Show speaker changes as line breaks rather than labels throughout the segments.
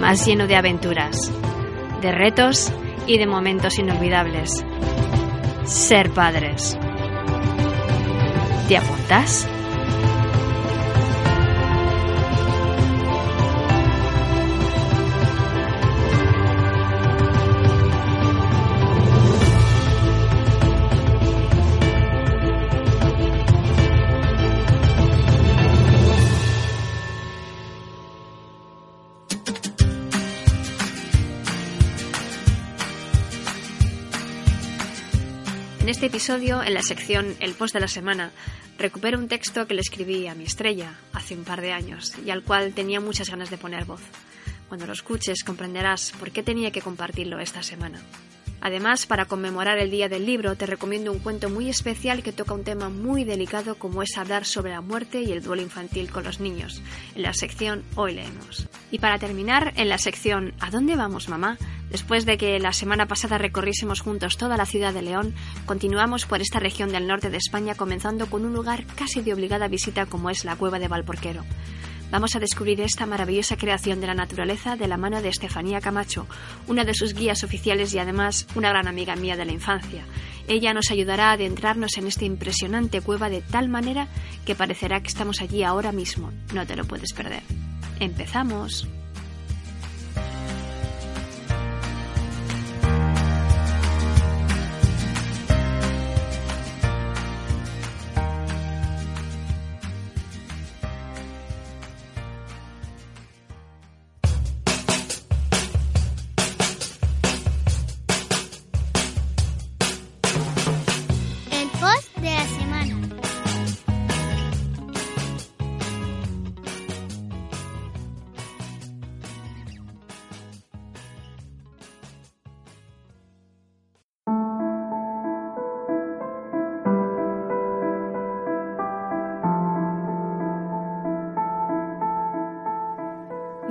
Más lleno de aventuras, de retos y de momentos inolvidables. Ser padres. ¿Te apuntas? Este episodio, en la sección El post de la semana, recupero un texto que le escribí a mi estrella hace un par de años y al cual tenía muchas ganas de poner voz. Cuando lo escuches comprenderás por qué tenía que compartirlo esta semana. Además, para conmemorar el Día del Libro, te recomiendo un cuento muy especial que toca un tema muy delicado como es hablar sobre la muerte y el duelo infantil con los niños, en la sección Hoy leemos. Y para terminar, en la sección ¿A dónde vamos, mamá? Después de que la semana pasada recorriésemos juntos toda la ciudad de León, continuamos por esta región del norte de España comenzando con un lugar casi de obligada visita como es la cueva de Valporquero. Vamos a descubrir esta maravillosa creación de la naturaleza de la mano de Estefanía Camacho, una de sus guías oficiales y además una gran amiga mía de la infancia. Ella nos ayudará a adentrarnos en esta impresionante cueva de tal manera que parecerá que estamos allí ahora mismo. No te lo puedes perder. ¡Empezamos!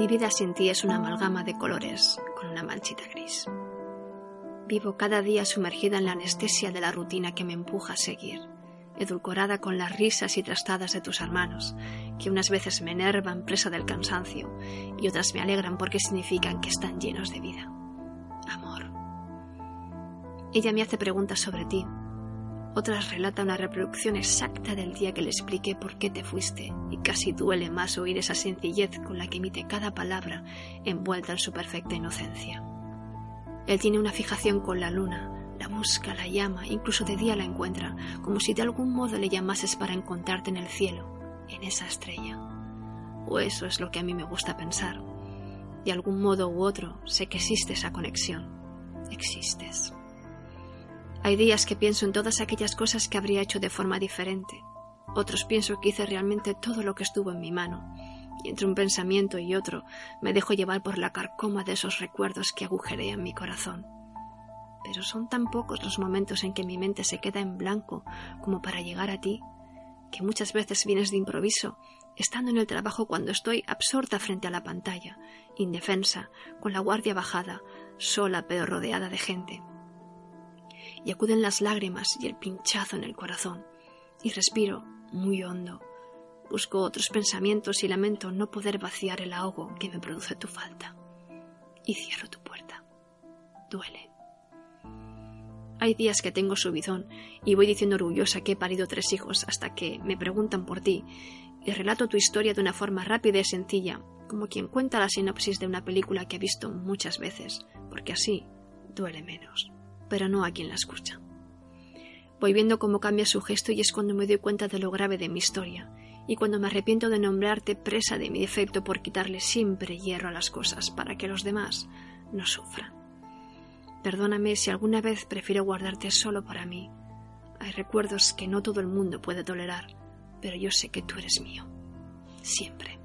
Vida sin ti es una amalgama de colores con una manchita gris. Vivo cada día sumergida en la anestesia de la rutina que me empuja a seguir, edulcorada con las risas y trastadas de tus hermanos, que unas veces me enervan presa del cansancio y otras me alegran porque significan que están llenos de vida. Amor. Ella me hace preguntas sobre ti, otras relata una reproducción exacta del día que le expliqué por qué te fuiste, y casi duele más oír esa sencillez con la que emite cada palabra envuelta en su perfecta inocencia. Él tiene una fijación con la luna, la busca, la llama, incluso de día la encuentra, como si de algún modo le llamases para encontrarte en el cielo, en esa estrella. O eso es lo que a mí me gusta pensar. De algún modo u otro sé que existe esa conexión. Existes. Hay días que pienso en todas aquellas cosas que habría hecho de forma diferente. Otros pienso que hice realmente todo lo que estuvo en mi mano. Y entre un pensamiento y otro me dejo llevar por la carcoma de esos recuerdos que agujerean mi corazón. Pero son tan pocos los momentos en que mi mente se queda en blanco como para llegar a ti, que muchas veces vienes de improviso, estando en el trabajo cuando estoy absorta frente a la pantalla, indefensa, con la guardia bajada, sola pero rodeada de gente y acuden las lágrimas y el pinchazo en el corazón, y respiro muy hondo. Busco otros pensamientos y lamento no poder vaciar el ahogo que me produce tu falta. Y cierro tu puerta. Duele. Hay días que tengo subidón y voy diciendo orgullosa que he parido tres hijos hasta que me preguntan por ti y relato tu historia de una forma rápida y sencilla, como quien cuenta la sinopsis de una película que ha visto muchas veces, porque así duele menos pero no a quien la escucha. Voy viendo cómo cambia su gesto y es cuando me doy cuenta de lo grave de mi historia, y cuando me arrepiento de nombrarte presa de mi defecto por quitarle siempre hierro a las cosas para que los demás no sufran. Perdóname si alguna vez prefiero guardarte solo para mí. Hay recuerdos que no todo el mundo puede tolerar, pero yo sé que tú eres mío. Siempre.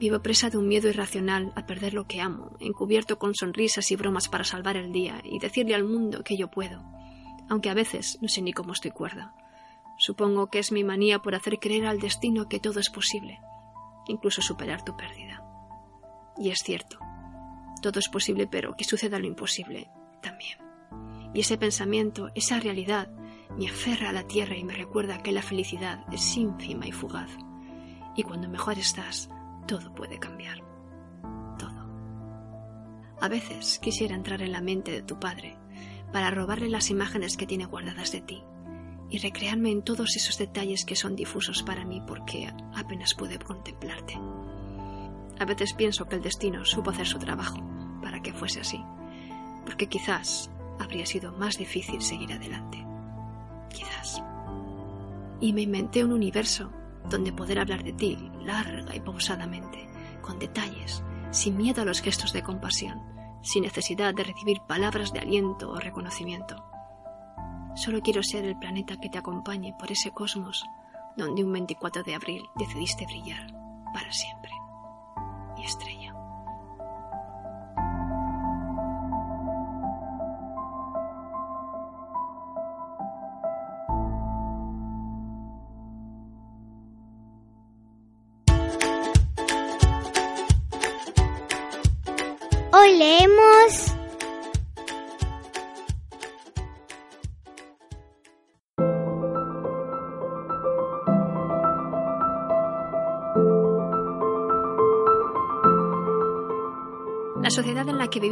Vivo presa de un miedo irracional a perder lo que amo, encubierto con sonrisas y bromas para salvar el día y decirle al mundo que yo puedo, aunque a veces no sé ni cómo estoy cuerda. Supongo que es mi manía por hacer creer al destino que todo es posible, incluso superar tu pérdida. Y es cierto, todo es posible, pero que suceda lo imposible también. Y ese pensamiento, esa realidad, me aferra a la tierra y me recuerda que la felicidad es ínfima y fugaz. Y cuando mejor estás, todo puede cambiar. Todo. A veces quisiera entrar en la mente de tu padre para robarle las imágenes que tiene guardadas de ti y recrearme en todos esos detalles que son difusos para mí porque apenas pude contemplarte. A veces pienso que el destino supo hacer su trabajo para que fuese así, porque quizás habría sido más difícil seguir adelante. Quizás. Y me inventé un universo donde poder hablar de ti larga y pausadamente, con detalles, sin miedo a los gestos de compasión, sin necesidad de recibir palabras de aliento o reconocimiento. Solo quiero ser el planeta que te acompañe por ese cosmos donde un 24 de abril decidiste brillar para siempre. Mi estrella.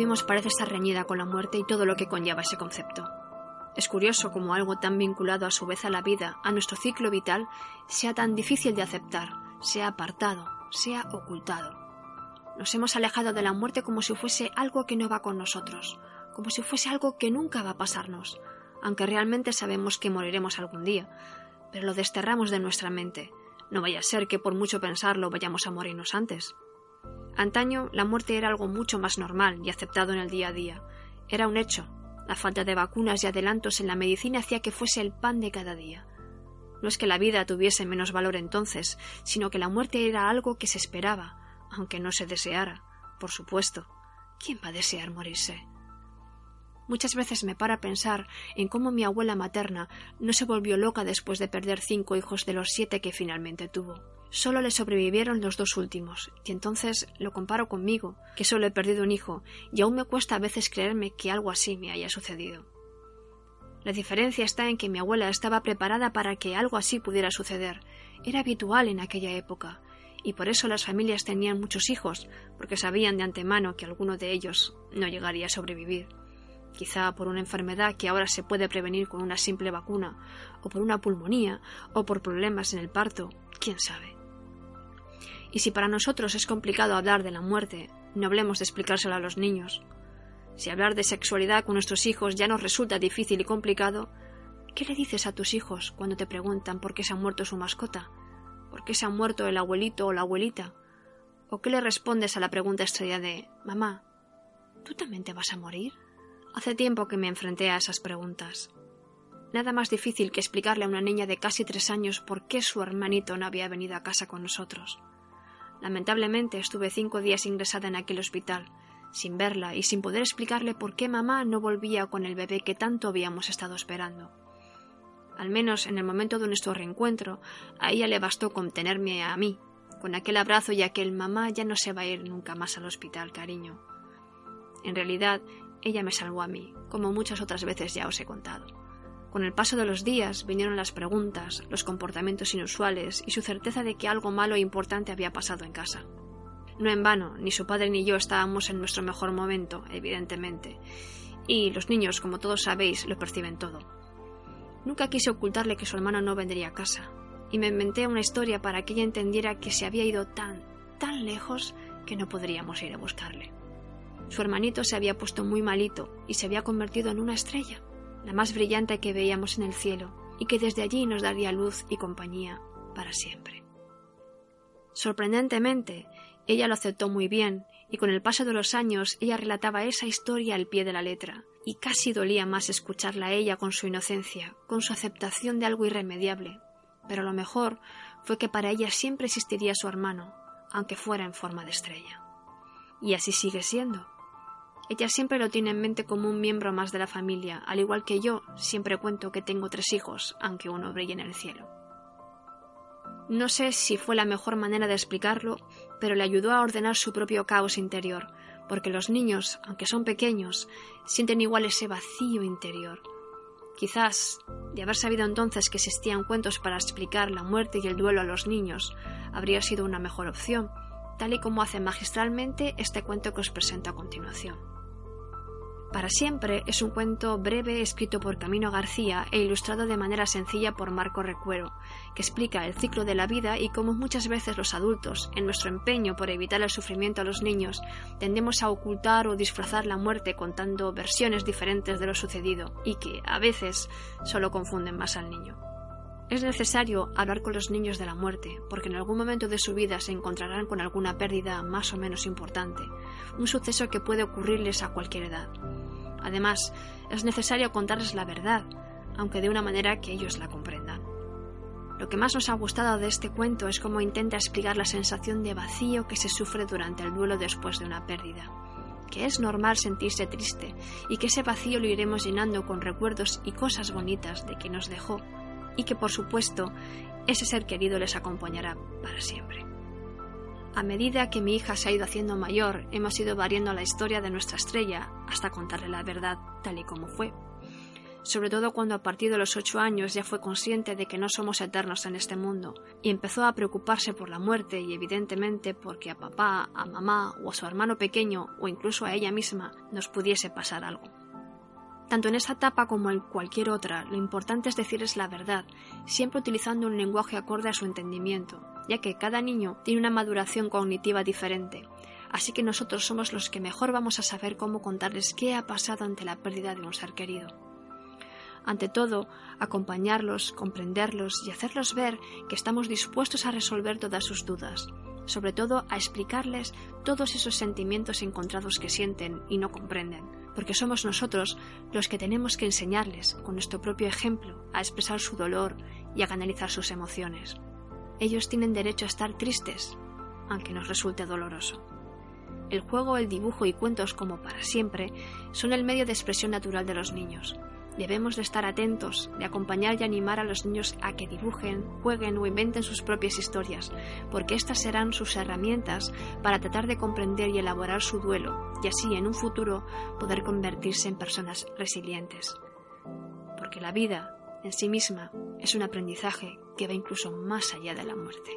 Vivimos parece estar reñida con la muerte y todo lo que conlleva ese concepto. Es curioso cómo algo tan vinculado a su vez a la vida, a nuestro ciclo vital, sea tan difícil de aceptar, sea apartado, sea ocultado. Nos hemos alejado de la muerte como si fuese algo que no va con nosotros, como si fuese algo que nunca va a pasarnos, aunque realmente sabemos que moriremos algún día, pero lo desterramos de nuestra mente. No vaya a ser que por mucho pensarlo vayamos a morirnos antes. Antaño la muerte era algo mucho más normal y aceptado en el día a día. Era un hecho. La falta de vacunas y adelantos en la medicina hacía que fuese el pan de cada día. No es que la vida tuviese menos valor entonces, sino que la muerte era algo que se esperaba, aunque no se deseara, por supuesto. ¿Quién va a desear morirse? Muchas veces me para pensar en cómo mi abuela materna no se volvió loca después de perder cinco hijos de los siete que finalmente tuvo. Solo le sobrevivieron los dos últimos, y entonces lo comparo conmigo, que solo he perdido un hijo, y aún me cuesta a veces creerme que algo así me haya sucedido. La diferencia está en que mi abuela estaba preparada para que algo así pudiera suceder. Era habitual en aquella época, y por eso las familias tenían muchos hijos, porque sabían de antemano que alguno de ellos no llegaría a sobrevivir. Quizá por una enfermedad que ahora se puede prevenir con una simple vacuna, o por una pulmonía, o por problemas en el parto, quién sabe. Y si para nosotros es complicado hablar de la muerte, no hablemos de explicárselo a los niños. Si hablar de sexualidad con nuestros hijos ya nos resulta difícil y complicado, ¿qué le dices a tus hijos cuando te preguntan por qué se ha muerto su mascota? ¿Por qué se ha muerto el abuelito o la abuelita? ¿O qué le respondes a la pregunta estrella de Mamá, ¿tú también te vas a morir? Hace tiempo que me enfrenté a esas preguntas. Nada más difícil que explicarle a una niña de casi tres años por qué su hermanito no había venido a casa con nosotros. Lamentablemente estuve cinco días ingresada en aquel hospital, sin verla y sin poder explicarle por qué mamá no volvía con el bebé que tanto habíamos estado esperando al menos en el momento de nuestro reencuentro, a ella le bastó con tenerme a mí, con aquel abrazo y aquel mamá ya no se va a ir nunca más al hospital, cariño. En realidad, ella me salvó a mí, como muchas otras veces ya os he contado. Con el paso de los días vinieron las preguntas, los comportamientos inusuales y su certeza de que algo malo e importante había pasado en casa. No en vano, ni su padre ni yo estábamos en nuestro mejor momento, evidentemente, y los niños, como todos sabéis, lo perciben todo. Nunca quise ocultarle que su hermano no vendría a casa, y me inventé una historia para que ella entendiera que se había ido tan, tan lejos que no podríamos ir a buscarle. Su hermanito se había puesto muy malito y se había convertido en una estrella, la más brillante que veíamos en el cielo, y que desde allí nos daría luz y compañía para siempre. Sorprendentemente, ella lo aceptó muy bien, y con el paso de los años ella relataba esa historia al pie de la letra, y casi dolía más escucharla a ella con su inocencia, con su aceptación de algo irremediable. Pero lo mejor fue que para ella siempre existiría su hermano, aunque fuera en forma de estrella. Y así sigue siendo. Ella siempre lo tiene en mente como un miembro más de la familia, al igual que yo siempre cuento que tengo tres hijos, aunque uno brille en el cielo. No sé si fue la mejor manera de explicarlo, pero le ayudó a ordenar su propio caos interior, porque los niños, aunque son pequeños, sienten igual ese vacío interior. Quizás, de haber sabido entonces que existían cuentos para explicar la muerte y el duelo a los niños, habría sido una mejor opción, tal y como hace magistralmente este cuento que os presento a continuación. Para siempre es un cuento breve escrito por Camino García e ilustrado de manera sencilla por Marco Recuero, que explica el ciclo de la vida y cómo muchas veces los adultos, en nuestro empeño por evitar el sufrimiento a los niños, tendemos a ocultar o disfrazar la muerte contando versiones diferentes de lo sucedido y que, a veces, solo confunden más al niño. Es necesario hablar con los niños de la muerte, porque en algún momento de su vida se encontrarán con alguna pérdida más o menos importante, un suceso que puede ocurrirles a cualquier edad. Además, es necesario contarles la verdad, aunque de una manera que ellos la comprendan. Lo que más nos ha gustado de este cuento es cómo intenta explicar la sensación de vacío que se sufre durante el duelo después de una pérdida, que es normal sentirse triste y que ese vacío lo iremos llenando con recuerdos y cosas bonitas de que nos dejó y que por supuesto ese ser querido les acompañará para siempre. A medida que mi hija se ha ido haciendo mayor, hemos ido variando la historia de nuestra estrella hasta contarle la verdad tal y como fue. Sobre todo cuando a partir de los ocho años ya fue consciente de que no somos eternos en este mundo y empezó a preocuparse por la muerte y evidentemente porque a papá, a mamá o a su hermano pequeño o incluso a ella misma nos pudiese pasar algo. Tanto en esa etapa como en cualquier otra, lo importante es decirles la verdad, siempre utilizando un lenguaje acorde a su entendimiento, ya que cada niño tiene una maduración cognitiva diferente, así que nosotros somos los que mejor vamos a saber cómo contarles qué ha pasado ante la pérdida de un ser querido. Ante todo, acompañarlos, comprenderlos y hacerlos ver que estamos dispuestos a resolver todas sus dudas, sobre todo a explicarles todos esos sentimientos encontrados que sienten y no comprenden, porque somos nosotros los que tenemos que enseñarles, con nuestro propio ejemplo, a expresar su dolor y a canalizar sus emociones. Ellos tienen derecho a estar tristes, aunque nos resulte doloroso. El juego, el dibujo y cuentos como para siempre son el medio de expresión natural de los niños, Debemos de estar atentos, de acompañar y animar a los niños a que dibujen, jueguen o inventen sus propias historias, porque estas serán sus herramientas para tratar de comprender y elaborar su duelo y así en un futuro poder convertirse en personas resilientes. Porque la vida en sí misma es un aprendizaje que va incluso más allá de la muerte.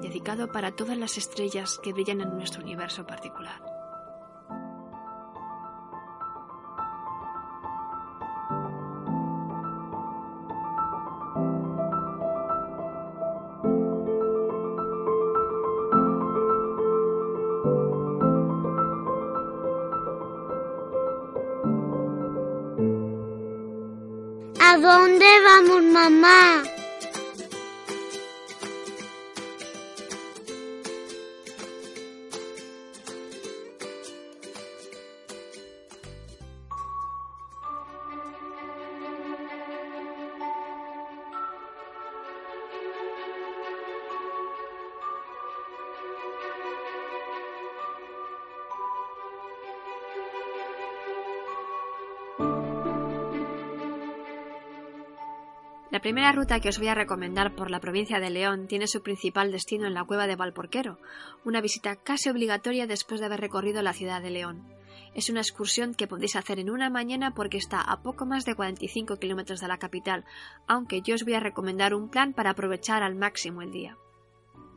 Dedicado para todas las estrellas que brillan en nuestro universo particular.
Dónde vamos, mamá?
Primera ruta que os voy a recomendar por la provincia de León tiene su principal destino en la cueva de Valporquero, una visita casi obligatoria después de haber recorrido la ciudad de León. Es una excursión que podéis hacer en una mañana porque está a poco más de 45 kilómetros de la capital, aunque yo os voy a recomendar un plan para aprovechar al máximo el día.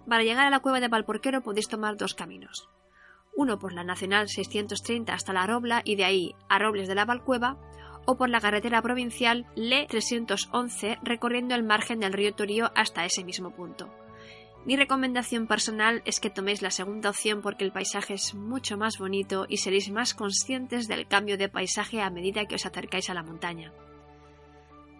Para llegar a la cueva de Valporquero podéis tomar dos caminos. Uno por la Nacional 630 hasta La Robla y de ahí a Robles de la Valcueva, o por la carretera provincial LE 311 recorriendo el margen del río Torío hasta ese mismo punto. Mi recomendación personal es que toméis la segunda opción porque el paisaje es mucho más bonito y seréis más conscientes del cambio de paisaje a medida que os acercáis a la montaña.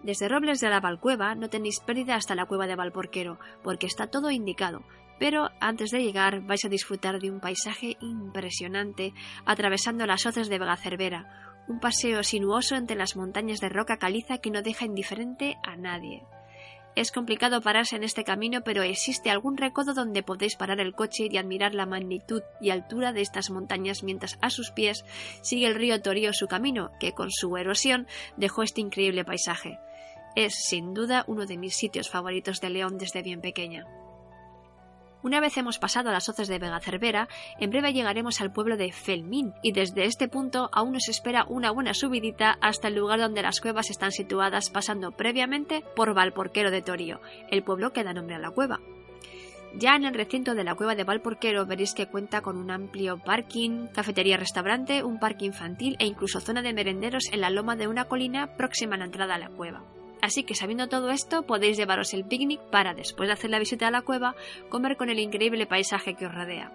Desde Robles de la Valcueva no tenéis pérdida hasta la cueva de Valporquero, porque está todo indicado, pero antes de llegar vais a disfrutar de un paisaje impresionante atravesando las hoces de Vega Cervera, un paseo sinuoso entre las montañas de roca caliza que no deja indiferente a nadie. Es complicado pararse en este camino, pero existe algún recodo donde podéis parar el coche y admirar la magnitud y altura de estas montañas mientras a sus pies sigue el río Torío su camino, que con su erosión dejó este increíble paisaje. Es, sin duda, uno de mis sitios favoritos de León desde bien pequeña. Una vez hemos pasado a las hoces de Vega Cervera, en breve llegaremos al pueblo de Felmín y desde este punto aún nos espera una buena subidita hasta el lugar donde las cuevas están situadas pasando previamente por Valporquero de Torío, el pueblo que da nombre a la cueva. Ya en el recinto de la cueva de Valporquero veréis que cuenta con un amplio parking, cafetería-restaurante, un parque infantil e incluso zona de merenderos en la loma de una colina próxima a la entrada a la cueva. Así que sabiendo todo esto, podéis llevaros el picnic para, después de hacer la visita a la cueva, comer con el increíble paisaje que os rodea.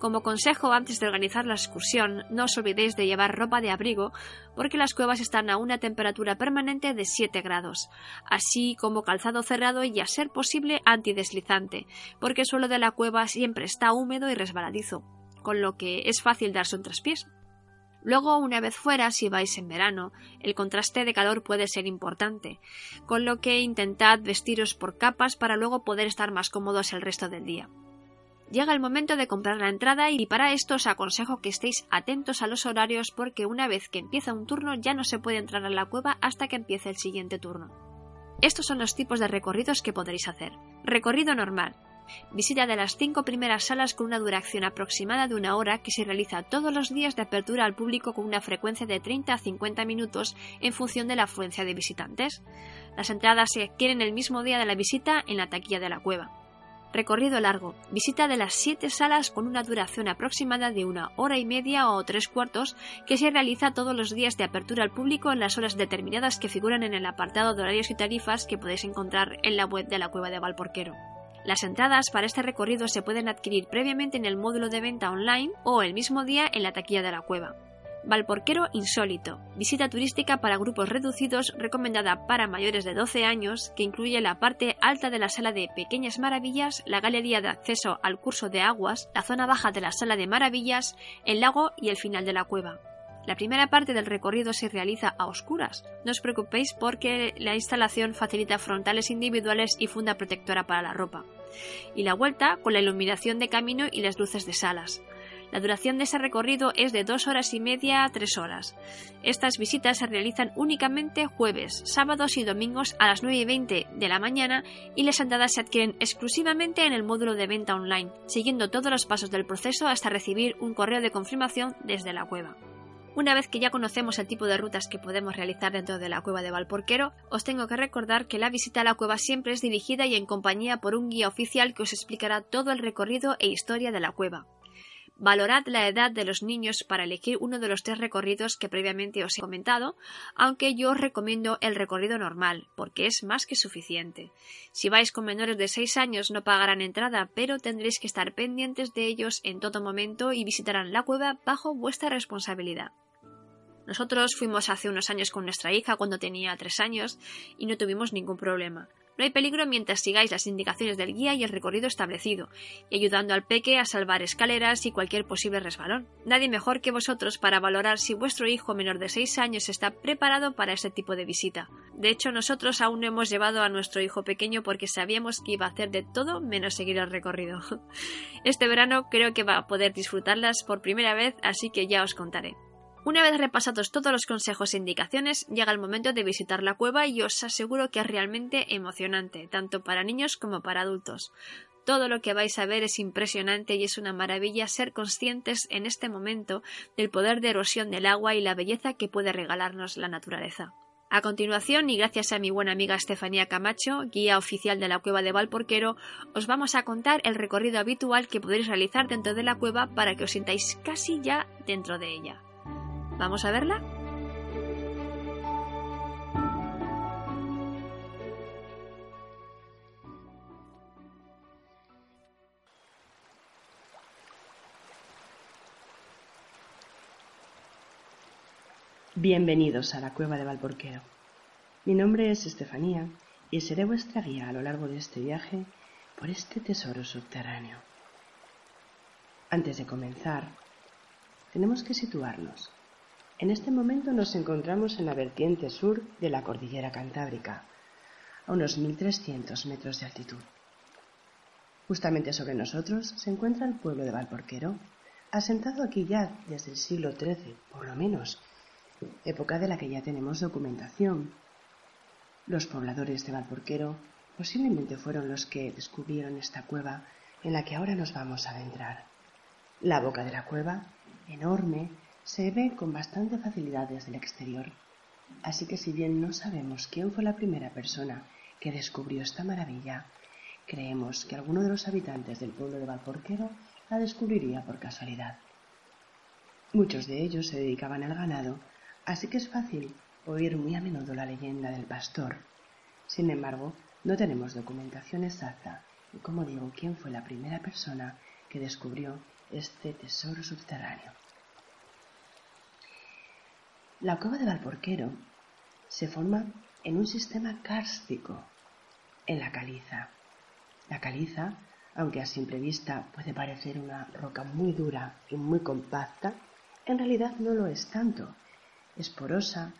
Como consejo, antes de organizar la excursión, no os olvidéis de llevar ropa de abrigo, porque las cuevas están a una temperatura permanente de 7 grados, así como calzado cerrado y, a ser posible, antideslizante, porque el suelo de la cueva siempre está húmedo y resbaladizo, con lo que es fácil darse un traspiés. Luego, una vez fuera, si vais en verano, el contraste de calor puede ser importante, con lo que intentad vestiros por capas para luego poder estar más cómodos el resto del día. Llega el momento de comprar la entrada y para esto os aconsejo que estéis atentos a los horarios porque una vez que empieza un turno ya no se puede entrar a la cueva hasta que empiece el siguiente turno. Estos son los tipos de recorridos que podréis hacer. Recorrido normal, Visita de las cinco primeras salas con una duración aproximada de una hora que se realiza todos los días de apertura al público con una frecuencia de 30 a 50 minutos en función de la afluencia de visitantes. Las entradas se adquieren el mismo día de la visita en la taquilla de la cueva. Recorrido largo. Visita de las siete salas con una duración aproximada de una hora y media o tres cuartos que se realiza todos los días de apertura al público en las horas determinadas que figuran en el apartado de horarios y tarifas que podéis encontrar en la web de la cueva de Valporquero. Las entradas para este recorrido se pueden adquirir previamente en el módulo de venta online o el mismo día en la taquilla de la cueva. Valporquero Insólito, visita turística para grupos reducidos recomendada para mayores de 12 años, que incluye la parte alta de la sala de Pequeñas Maravillas, la galería de acceso al curso de aguas, la zona baja de la sala de Maravillas, el lago y el final de la cueva. La primera parte del recorrido se realiza a oscuras. No os preocupéis porque la instalación facilita frontales individuales y funda protectora para la ropa. Y la vuelta con la iluminación de camino y las luces de salas. La duración de ese recorrido es de dos horas y media a tres horas. Estas visitas se realizan únicamente jueves, sábados y domingos a las 9 y 20 de la mañana y las entradas se adquieren exclusivamente en el módulo de venta online, siguiendo todos los pasos del proceso hasta recibir un correo de confirmación desde la cueva. Una vez que ya conocemos el tipo de rutas que podemos realizar dentro de la cueva de Valporquero, os tengo que recordar que la visita a la cueva siempre es dirigida y en compañía por un guía oficial que os explicará todo el recorrido e historia de la cueva. Valorad la edad de los niños para elegir uno de los tres recorridos que previamente os he comentado, aunque yo os recomiendo el recorrido normal, porque es más que suficiente. Si vais con menores de 6 años no pagarán entrada, pero tendréis que estar pendientes de ellos en todo momento y visitarán la cueva bajo vuestra responsabilidad. Nosotros fuimos hace unos años con nuestra hija cuando tenía tres años y no tuvimos ningún problema. No hay peligro mientras sigáis las indicaciones del guía y el recorrido establecido, y ayudando al peque a salvar escaleras y cualquier posible resbalón. Nadie mejor que vosotros para valorar si vuestro hijo menor de seis años está preparado para este tipo de visita. De hecho, nosotros aún no hemos llevado a nuestro hijo pequeño porque sabíamos que iba a hacer de todo menos seguir el recorrido. Este verano creo que va a poder disfrutarlas por primera vez, así que ya os contaré. Una vez repasados todos los consejos e indicaciones, llega el momento de visitar la cueva y os aseguro que es realmente emocionante, tanto para niños como para adultos. Todo lo que vais a ver es impresionante y es una maravilla ser conscientes en este momento del poder de erosión del agua y la belleza que puede regalarnos la naturaleza. A continuación, y gracias a mi buena amiga Estefanía Camacho, guía oficial de la cueva de Valporquero, os vamos a contar el recorrido habitual que podéis realizar dentro de la cueva para que os sintáis casi ya dentro de ella. ¿Vamos a verla?
Bienvenidos a la cueva de Valporquero. Mi nombre es Estefanía y seré vuestra guía a lo largo de este viaje por este tesoro subterráneo. Antes de comenzar, tenemos que situarnos en este momento nos encontramos en la vertiente sur de la cordillera Cantábrica, a unos 1.300 metros de altitud. Justamente sobre nosotros se encuentra el pueblo de Valporquero, asentado aquí ya desde el siglo XIII, por lo menos, época de la que ya tenemos documentación. Los pobladores de Valporquero posiblemente fueron los que descubrieron esta cueva en la que ahora nos vamos a adentrar. La boca de la cueva, enorme, se ve con bastante facilidad desde el exterior. Así que si bien no sabemos quién fue la primera persona que descubrió esta maravilla, creemos que alguno de los habitantes del pueblo de Valporquero la descubriría por casualidad. Muchos de ellos se dedicaban al ganado, así que es fácil oír muy a menudo la leyenda del pastor. Sin embargo, no tenemos documentación exacta y, como digo, quién fue la primera persona que descubrió este tesoro subterráneo. La cueva de Valporquero se forma en un sistema kárstico, en la caliza. La caliza, aunque a simple vista puede parecer una roca muy dura y muy compacta, en realidad no lo es tanto. Es porosa,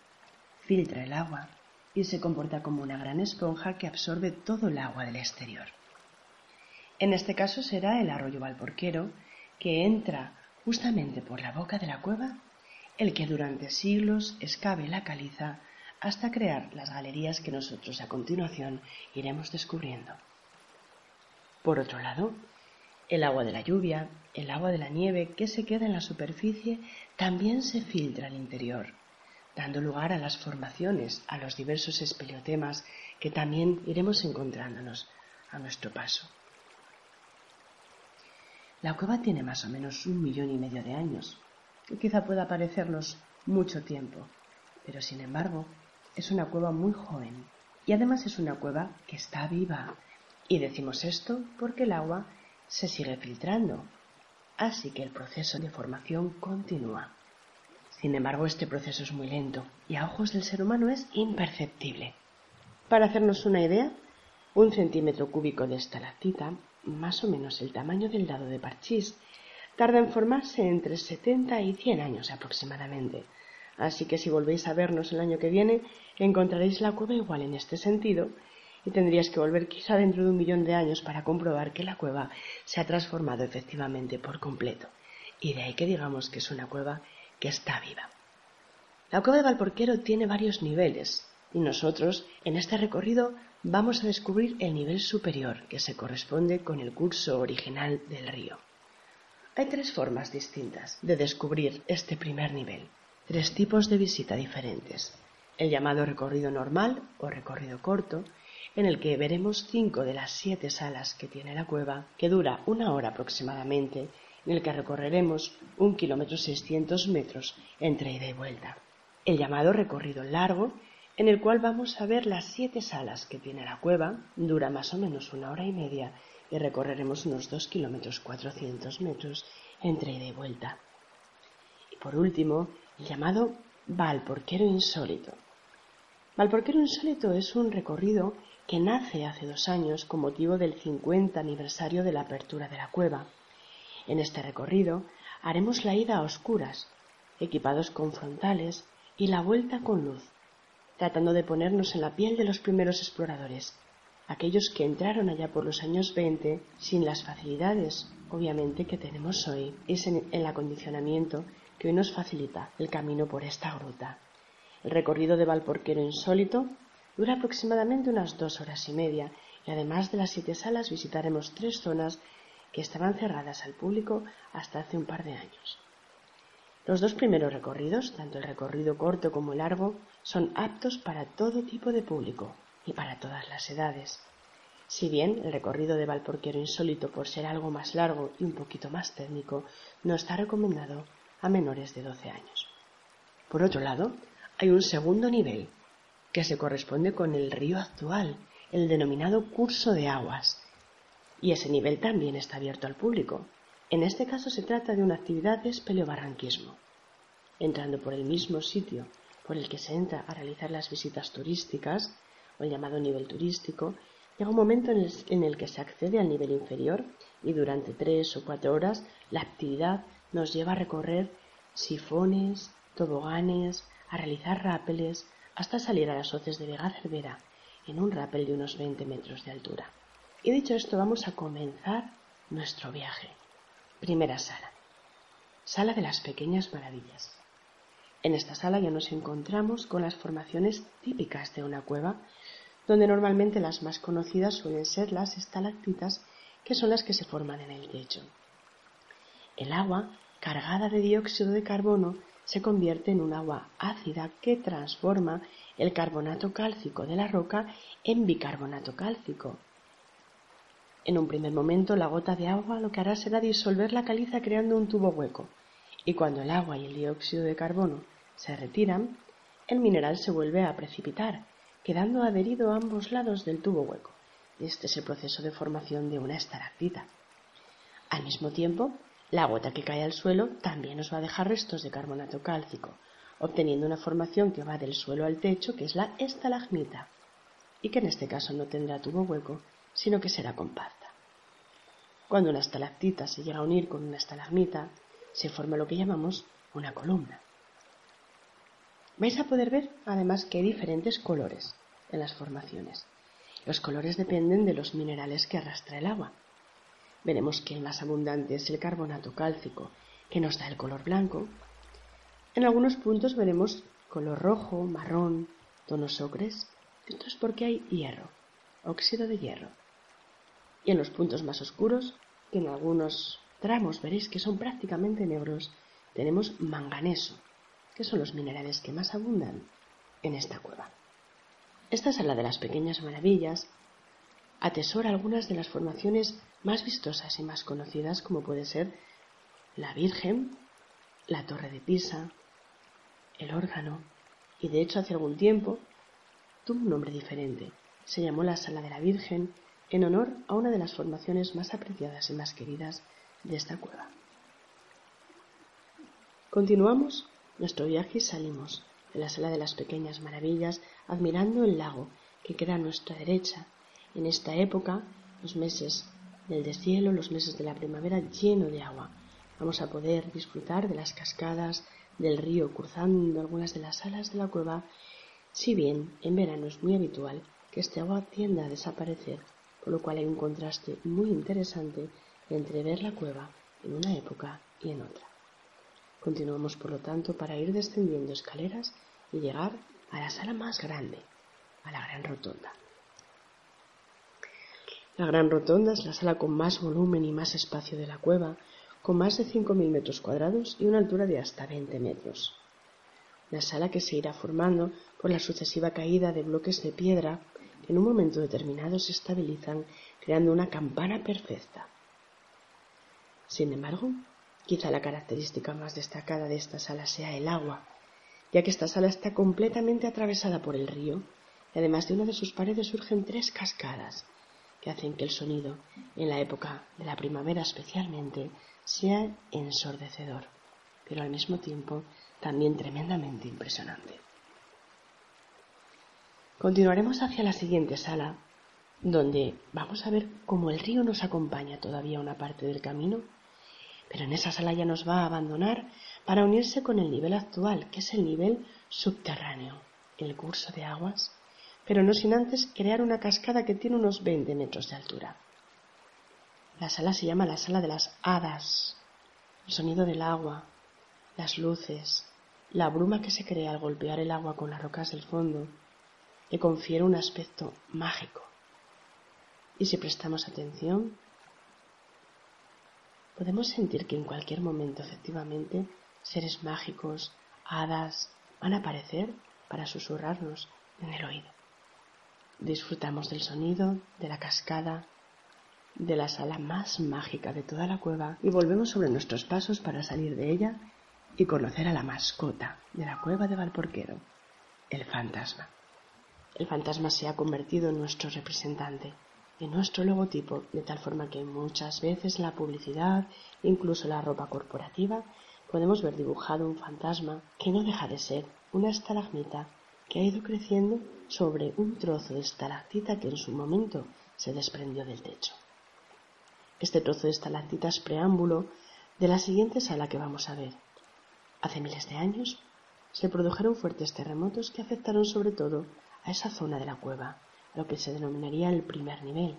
filtra el agua y se comporta como una gran esponja que absorbe todo el agua del exterior. En este caso será el arroyo Valporquero que entra justamente por la boca de la cueva el que durante siglos escabe la caliza hasta crear las galerías que nosotros a continuación iremos descubriendo. Por otro lado, el agua de la lluvia, el agua de la nieve que se queda en la superficie también se filtra al interior dando lugar a las formaciones, a los diversos espeleotemas que también iremos encontrándonos a nuestro paso. La cueva tiene más o menos un millón y medio de años, quizá pueda parecernos mucho tiempo, pero sin embargo es una cueva muy joven y además es una cueva que está viva. Y decimos esto porque el agua se sigue filtrando, así que el proceso de formación continúa. Sin embargo, este proceso es muy lento y a ojos del ser humano es imperceptible. Para hacernos una idea, un centímetro cúbico de estalactita, más o menos el tamaño del dado de parchís, tarda en formarse entre 70 y 100 años aproximadamente. Así que si volvéis a vernos el año que viene, encontraréis la cueva igual en este sentido y tendríais que volver quizá dentro de un millón de años para comprobar que la cueva se ha transformado efectivamente por completo. Y de ahí que digamos que es una cueva que está viva. La cueva de Valporquero tiene varios niveles y nosotros en este recorrido vamos a descubrir el nivel superior que se corresponde con el curso original del río. Hay tres formas distintas de descubrir este primer nivel, tres tipos de visita diferentes. El llamado recorrido normal o recorrido corto, en el que veremos cinco de las siete salas que tiene la cueva, que dura una hora aproximadamente en el que recorreremos un kilómetro seiscientos metros entre ida y vuelta. El llamado recorrido largo, en el cual vamos a ver las siete salas que tiene la cueva, dura más o menos una hora y media y recorreremos unos dos kilómetros cuatrocientos metros entre ida y vuelta. Y por último, el llamado Valporquero Insólito. Valporquero Insólito es un recorrido que nace hace dos años con motivo del 50 aniversario de la apertura de la cueva en este recorrido haremos la ida a oscuras, equipados con frontales, y la vuelta con luz, tratando de ponernos en la piel de los primeros exploradores, aquellos que entraron allá por los años 20 sin las facilidades, obviamente, que tenemos hoy, es el acondicionamiento que hoy nos facilita el camino por esta gruta. El recorrido de Valporquero insólito dura aproximadamente unas dos horas y media y además de las siete salas visitaremos tres zonas que estaban cerradas al público hasta hace un par de años. Los dos primeros recorridos, tanto el recorrido corto como el largo, son aptos para todo tipo de público y para todas las edades. Si bien el recorrido de Valporquero insólito, por ser algo más largo y un poquito más técnico, no está recomendado a menores de 12 años. Por otro lado, hay un segundo nivel, que se corresponde con el río actual, el denominado curso de aguas, y ese nivel también está abierto al público. En este caso se trata de una actividad de espeleobarranquismo. Entrando por el mismo sitio por el que se entra a realizar las visitas turísticas, el llamado nivel turístico, llega un momento en el, en el que se accede al nivel inferior y durante tres o cuatro horas la actividad nos lleva a recorrer sifones, toboganes, a realizar rápeles, hasta salir a las hoces de Vega Cervera en un rappel de unos 20 metros de altura. Y dicho esto, vamos a comenzar nuestro viaje. Primera sala. Sala de las pequeñas maravillas. En esta sala ya nos encontramos con las formaciones típicas de una cueva, donde normalmente las más conocidas suelen ser las estalactitas, que son las que se forman en el techo. El agua, cargada de dióxido de carbono, se convierte en un agua ácida que transforma el carbonato cálcico de la roca en bicarbonato cálcico. En un primer momento la gota de agua lo que hará será disolver la caliza creando un tubo hueco, y cuando el agua y el dióxido de carbono se retiran, el mineral se vuelve a precipitar, quedando adherido a ambos lados del tubo hueco. Este es el proceso de formación de una estalactita. Al mismo tiempo, la gota que cae al suelo también nos va a dejar restos de carbonato cálcico, obteniendo una formación que va del suelo al techo, que es la estalagmita, y que en este caso no tendrá tubo hueco, sino que será compacta. Cuando una estalactita se llega a unir con una estalagmita, se forma lo que llamamos una columna. Vais a poder ver además que hay diferentes colores en las formaciones. Los colores dependen de los minerales que arrastra el agua. Veremos que el más abundante es el carbonato cálcico, que nos da el color blanco, en algunos puntos veremos color rojo, marrón, tonos ocres. Esto es porque hay hierro, óxido de hierro. Y en los puntos más oscuros, que en algunos tramos veréis que son prácticamente negros, tenemos manganeso, que son los minerales que más abundan en esta cueva. Esta sala de las pequeñas maravillas atesora algunas de las formaciones más vistosas y más conocidas, como puede ser la Virgen, la Torre de Pisa, el órgano, y de hecho hace algún tiempo tuvo un nombre diferente. Se llamó la Sala de la Virgen en honor a una de las formaciones más apreciadas y más queridas de esta cueva. Continuamos nuestro viaje salimos de la Sala de las Pequeñas Maravillas admirando el lago que queda a nuestra derecha. En esta época, los meses del deshielo, los meses de la primavera lleno de agua. Vamos a poder disfrutar de las cascadas, del río cruzando algunas de las salas de la cueva, si bien en verano es muy habitual que este agua tienda a desaparecer, por lo cual hay un contraste muy interesante entre ver la cueva en una época y en otra. Continuamos, por lo tanto, para ir descendiendo escaleras y llegar a la sala más grande, a la gran rotonda. La gran rotonda es la sala con más volumen y más espacio de la cueva, con más de 5.000 metros cuadrados y una altura de hasta 20 metros. Una sala que se irá formando por la sucesiva caída de bloques de piedra que en un momento determinado se estabilizan creando una campana perfecta. Sin embargo, quizá la característica más destacada de esta sala sea el agua, ya que esta sala está completamente atravesada por el río y además de una de sus paredes surgen tres cascadas que hacen que el sonido, en la época de la primavera especialmente, sea ensordecedor, pero al mismo tiempo también tremendamente impresionante. Continuaremos hacia la siguiente sala, donde vamos a ver cómo el río nos acompaña todavía una parte del camino, pero en esa sala ya nos va a abandonar para unirse con el nivel actual, que es el nivel subterráneo, el curso de aguas, pero no sin antes crear una cascada que tiene unos 20 metros de altura. La sala se llama la sala de las hadas. El sonido del agua, las luces, la bruma que se crea al golpear el agua con las rocas del fondo, le confiere un aspecto mágico. Y si prestamos atención, podemos sentir que en cualquier momento efectivamente seres mágicos, hadas, van a aparecer para susurrarnos en el oído. Disfrutamos del sonido, de la cascada, de la sala más mágica de toda la cueva y volvemos sobre nuestros pasos para salir de ella y conocer a la mascota de la cueva de Valporquero, el fantasma. El fantasma se ha convertido en nuestro representante, en nuestro logotipo, de tal forma que muchas veces la publicidad, incluso la ropa corporativa, podemos ver dibujado un fantasma que no deja de ser una estalagmita que ha ido creciendo sobre un trozo de estalactita que en su momento se desprendió del techo. Este trozo de estalactita es preámbulo de la siguiente sala que vamos a ver. Hace miles de años se produjeron fuertes terremotos que afectaron sobre todo a esa zona de la cueva, lo que se denominaría el primer nivel.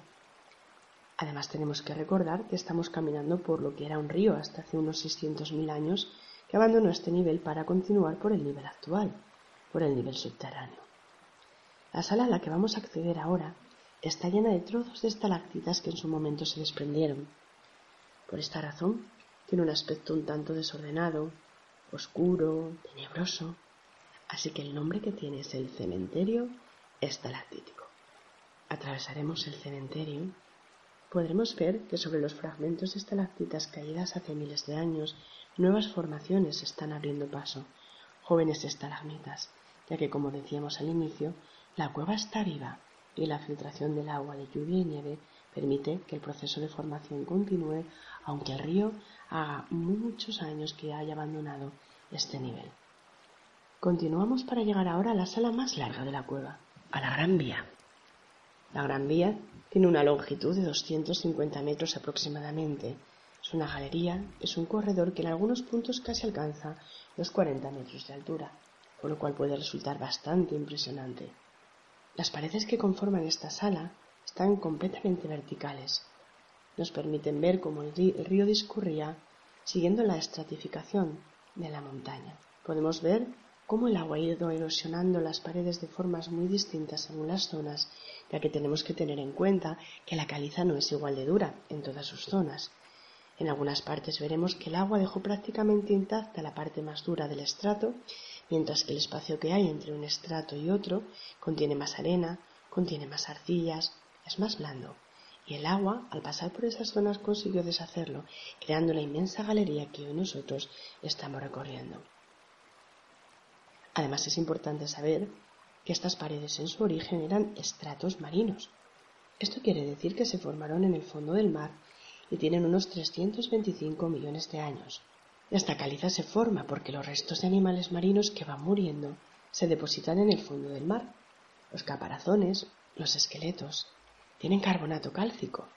Además tenemos que recordar que estamos caminando por lo que era un río hasta hace unos 600.000 años que abandonó este nivel para continuar por el nivel actual, por el nivel subterráneo. La sala a la que vamos a acceder ahora está llena de trozos de estalactitas que en su momento se desprendieron. Por esta razón, tiene un aspecto un tanto desordenado, oscuro, tenebroso, así que el nombre que tiene es el cementerio estalactítico. Atravesaremos el cementerio, podremos ver que sobre los fragmentos de estalactitas caídas hace miles de años, nuevas formaciones están abriendo paso, jóvenes estalagmitas, ya que como decíamos al inicio, la cueva está viva y la filtración del agua de lluvia y nieve permite que el proceso de formación continúe aunque el río haga muchos años que haya abandonado este nivel. Continuamos para llegar ahora a la sala más larga de la cueva, a la Gran Vía. La Gran Vía tiene una longitud de 250 metros aproximadamente. Es una galería, es un corredor que en algunos puntos casi alcanza los 40 metros de altura, por lo cual puede resultar bastante impresionante. Las paredes que conforman esta sala están completamente verticales. Nos permiten ver cómo el río discurría siguiendo la estratificación de la montaña. Podemos ver cómo el agua ha ido erosionando las paredes de formas muy distintas según las zonas, ya que tenemos que tener en cuenta que la caliza no es igual de dura en todas sus zonas. En algunas partes veremos que el agua dejó prácticamente intacta la parte más dura del estrato mientras que el espacio que hay entre un estrato y otro contiene más arena, contiene más arcillas, es más blando, y el agua, al pasar por esas zonas, consiguió deshacerlo, creando la inmensa galería que hoy nosotros estamos recorriendo. Además, es importante saber que estas paredes en su origen eran estratos marinos. Esto quiere decir que se formaron en el fondo del mar y tienen unos 325 millones de años. Esta caliza se forma porque los restos de animales marinos que van muriendo se depositan en el fondo del mar. Los caparazones, los esqueletos, tienen carbonato cálcico.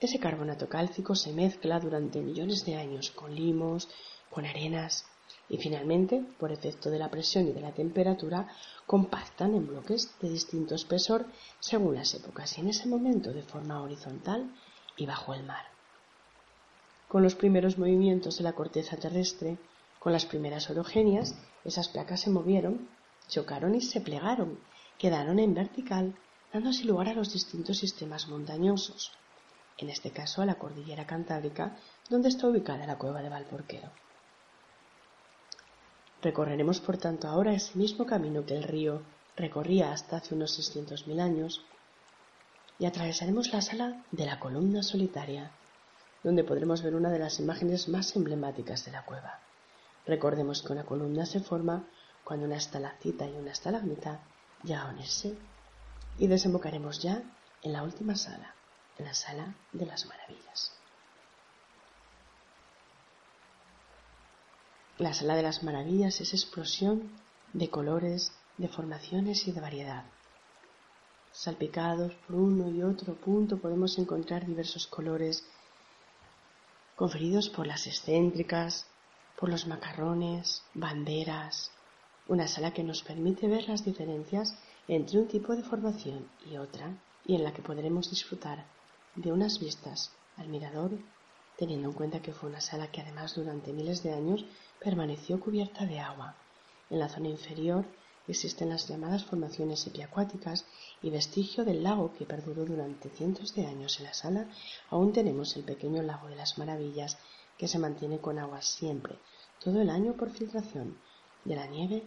Ese carbonato cálcico se mezcla durante millones de años con limos, con arenas y finalmente, por efecto de la presión y de la temperatura, compactan en bloques de distinto espesor según las épocas y en ese momento de forma horizontal y bajo el mar con los primeros movimientos de la corteza terrestre, con las primeras orogenias, esas placas se movieron, chocaron y se plegaron, quedaron en vertical, dando así lugar a los distintos sistemas montañosos, en este caso a la cordillera cantábrica, donde está ubicada la cueva de Valporquero. Recorreremos por tanto ahora ese mismo camino que el río recorría hasta hace unos 600.000 años y atravesaremos la sala de la columna solitaria, donde podremos ver una de las imágenes más emblemáticas de la cueva. Recordemos que una columna se forma cuando una estalactita y una estalagmita llegan a unirse y desembocaremos ya en la última sala, en la sala de las maravillas. La sala de las maravillas es explosión de colores, de formaciones y de variedad. Salpicados por uno y otro punto podemos encontrar diversos colores conferidos por las excéntricas, por los macarrones, banderas, una sala que nos permite ver las diferencias entre un tipo de formación y otra y en la que podremos disfrutar de unas vistas al mirador teniendo en cuenta que fue una sala que además durante miles de años permaneció cubierta de agua. En la zona inferior existen las llamadas formaciones epiacuáticas y vestigio del lago que perduró durante cientos de años en la sala, aún tenemos el pequeño lago de las maravillas que se mantiene con agua siempre, todo el año por filtración de la nieve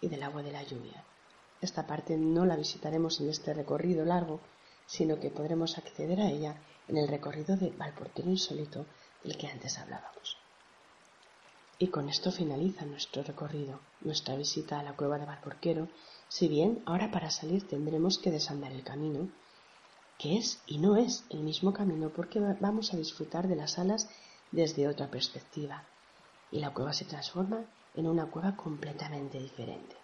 y del agua de la lluvia. Esta parte no la visitaremos en este recorrido largo, sino que podremos acceder a ella en el recorrido de Valporquero Insólito del que antes hablábamos. Y con esto finaliza nuestro recorrido, nuestra visita a la cueva de Valporquero, si bien ahora para salir tendremos que desandar el camino, que es y no es el mismo camino porque vamos a disfrutar de las alas desde otra perspectiva, y la cueva se transforma en una cueva completamente diferente.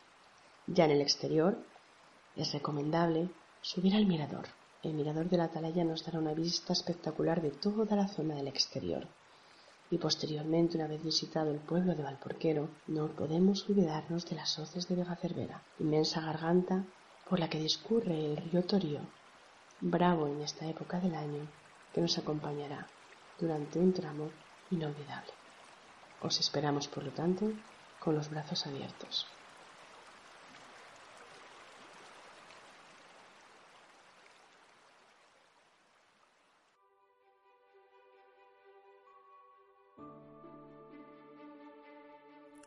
Ya en el exterior es recomendable subir al mirador. El mirador de la atalaya nos dará una vista espectacular de toda la zona del exterior y posteriormente, una vez visitado el pueblo de Valporquero, no podemos olvidarnos de las hoces de Vega Cervera, inmensa garganta por la que discurre el río Torío, bravo en esta época del año, que nos acompañará durante un tramo inolvidable. Os esperamos, por lo tanto, con los brazos abiertos.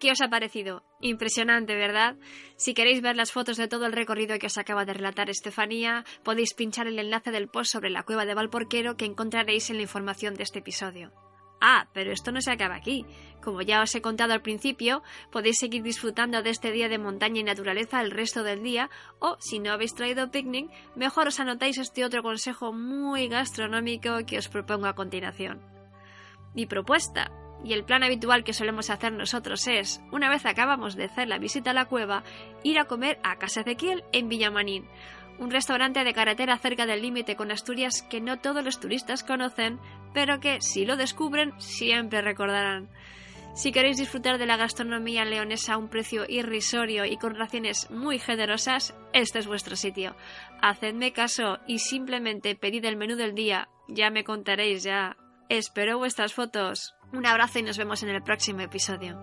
¿Qué os ha parecido? Impresionante, ¿verdad? Si queréis ver las fotos de todo el recorrido que os acaba de relatar Estefanía, podéis pinchar el enlace del post sobre la cueva de Valporquero que encontraréis en la información de este episodio. Ah, pero esto no se acaba aquí. Como ya os he contado al principio, podéis seguir disfrutando de este día de montaña y naturaleza el resto del día, o si no habéis traído picnic, mejor os anotáis este otro consejo muy gastronómico que os propongo a continuación. Mi propuesta, y el plan habitual que solemos hacer nosotros es, una vez acabamos de hacer la visita a la cueva, ir a comer a Casa Ezequiel en Villamanín, un restaurante de carretera cerca del límite con Asturias que no todos los turistas conocen, pero que si lo descubren siempre recordarán. Si queréis disfrutar de la gastronomía leonesa a un precio irrisorio y con raciones muy generosas, este es vuestro sitio. Hacedme caso y simplemente pedid el menú del día, ya me contaréis ya. Espero vuestras fotos. Un abrazo y nos vemos en el próximo episodio.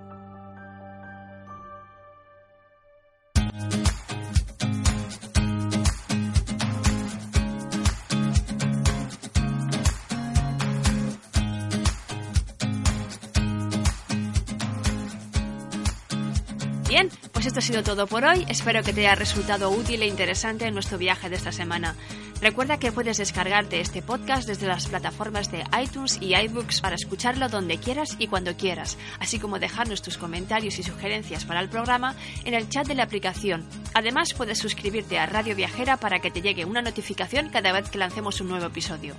Esto ha sido todo por hoy. Espero que te haya resultado útil e interesante en nuestro viaje de esta semana. Recuerda que puedes descargarte este podcast desde las plataformas de iTunes y iBooks para escucharlo donde quieras y cuando quieras, así como dejarnos tus comentarios y sugerencias para el programa en el chat de la aplicación. Además, puedes suscribirte a Radio Viajera para que te llegue una notificación cada vez que lancemos un nuevo episodio.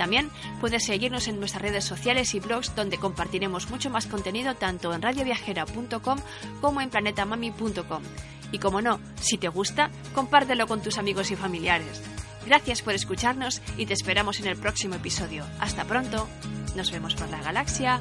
También puedes seguirnos en nuestras redes sociales y blogs donde compartiremos mucho más contenido tanto en radioviajera.com como en planetamami.com. Y como no, si te gusta, compártelo con tus amigos y familiares. Gracias por escucharnos y te esperamos en el próximo episodio. Hasta pronto. Nos vemos por la galaxia.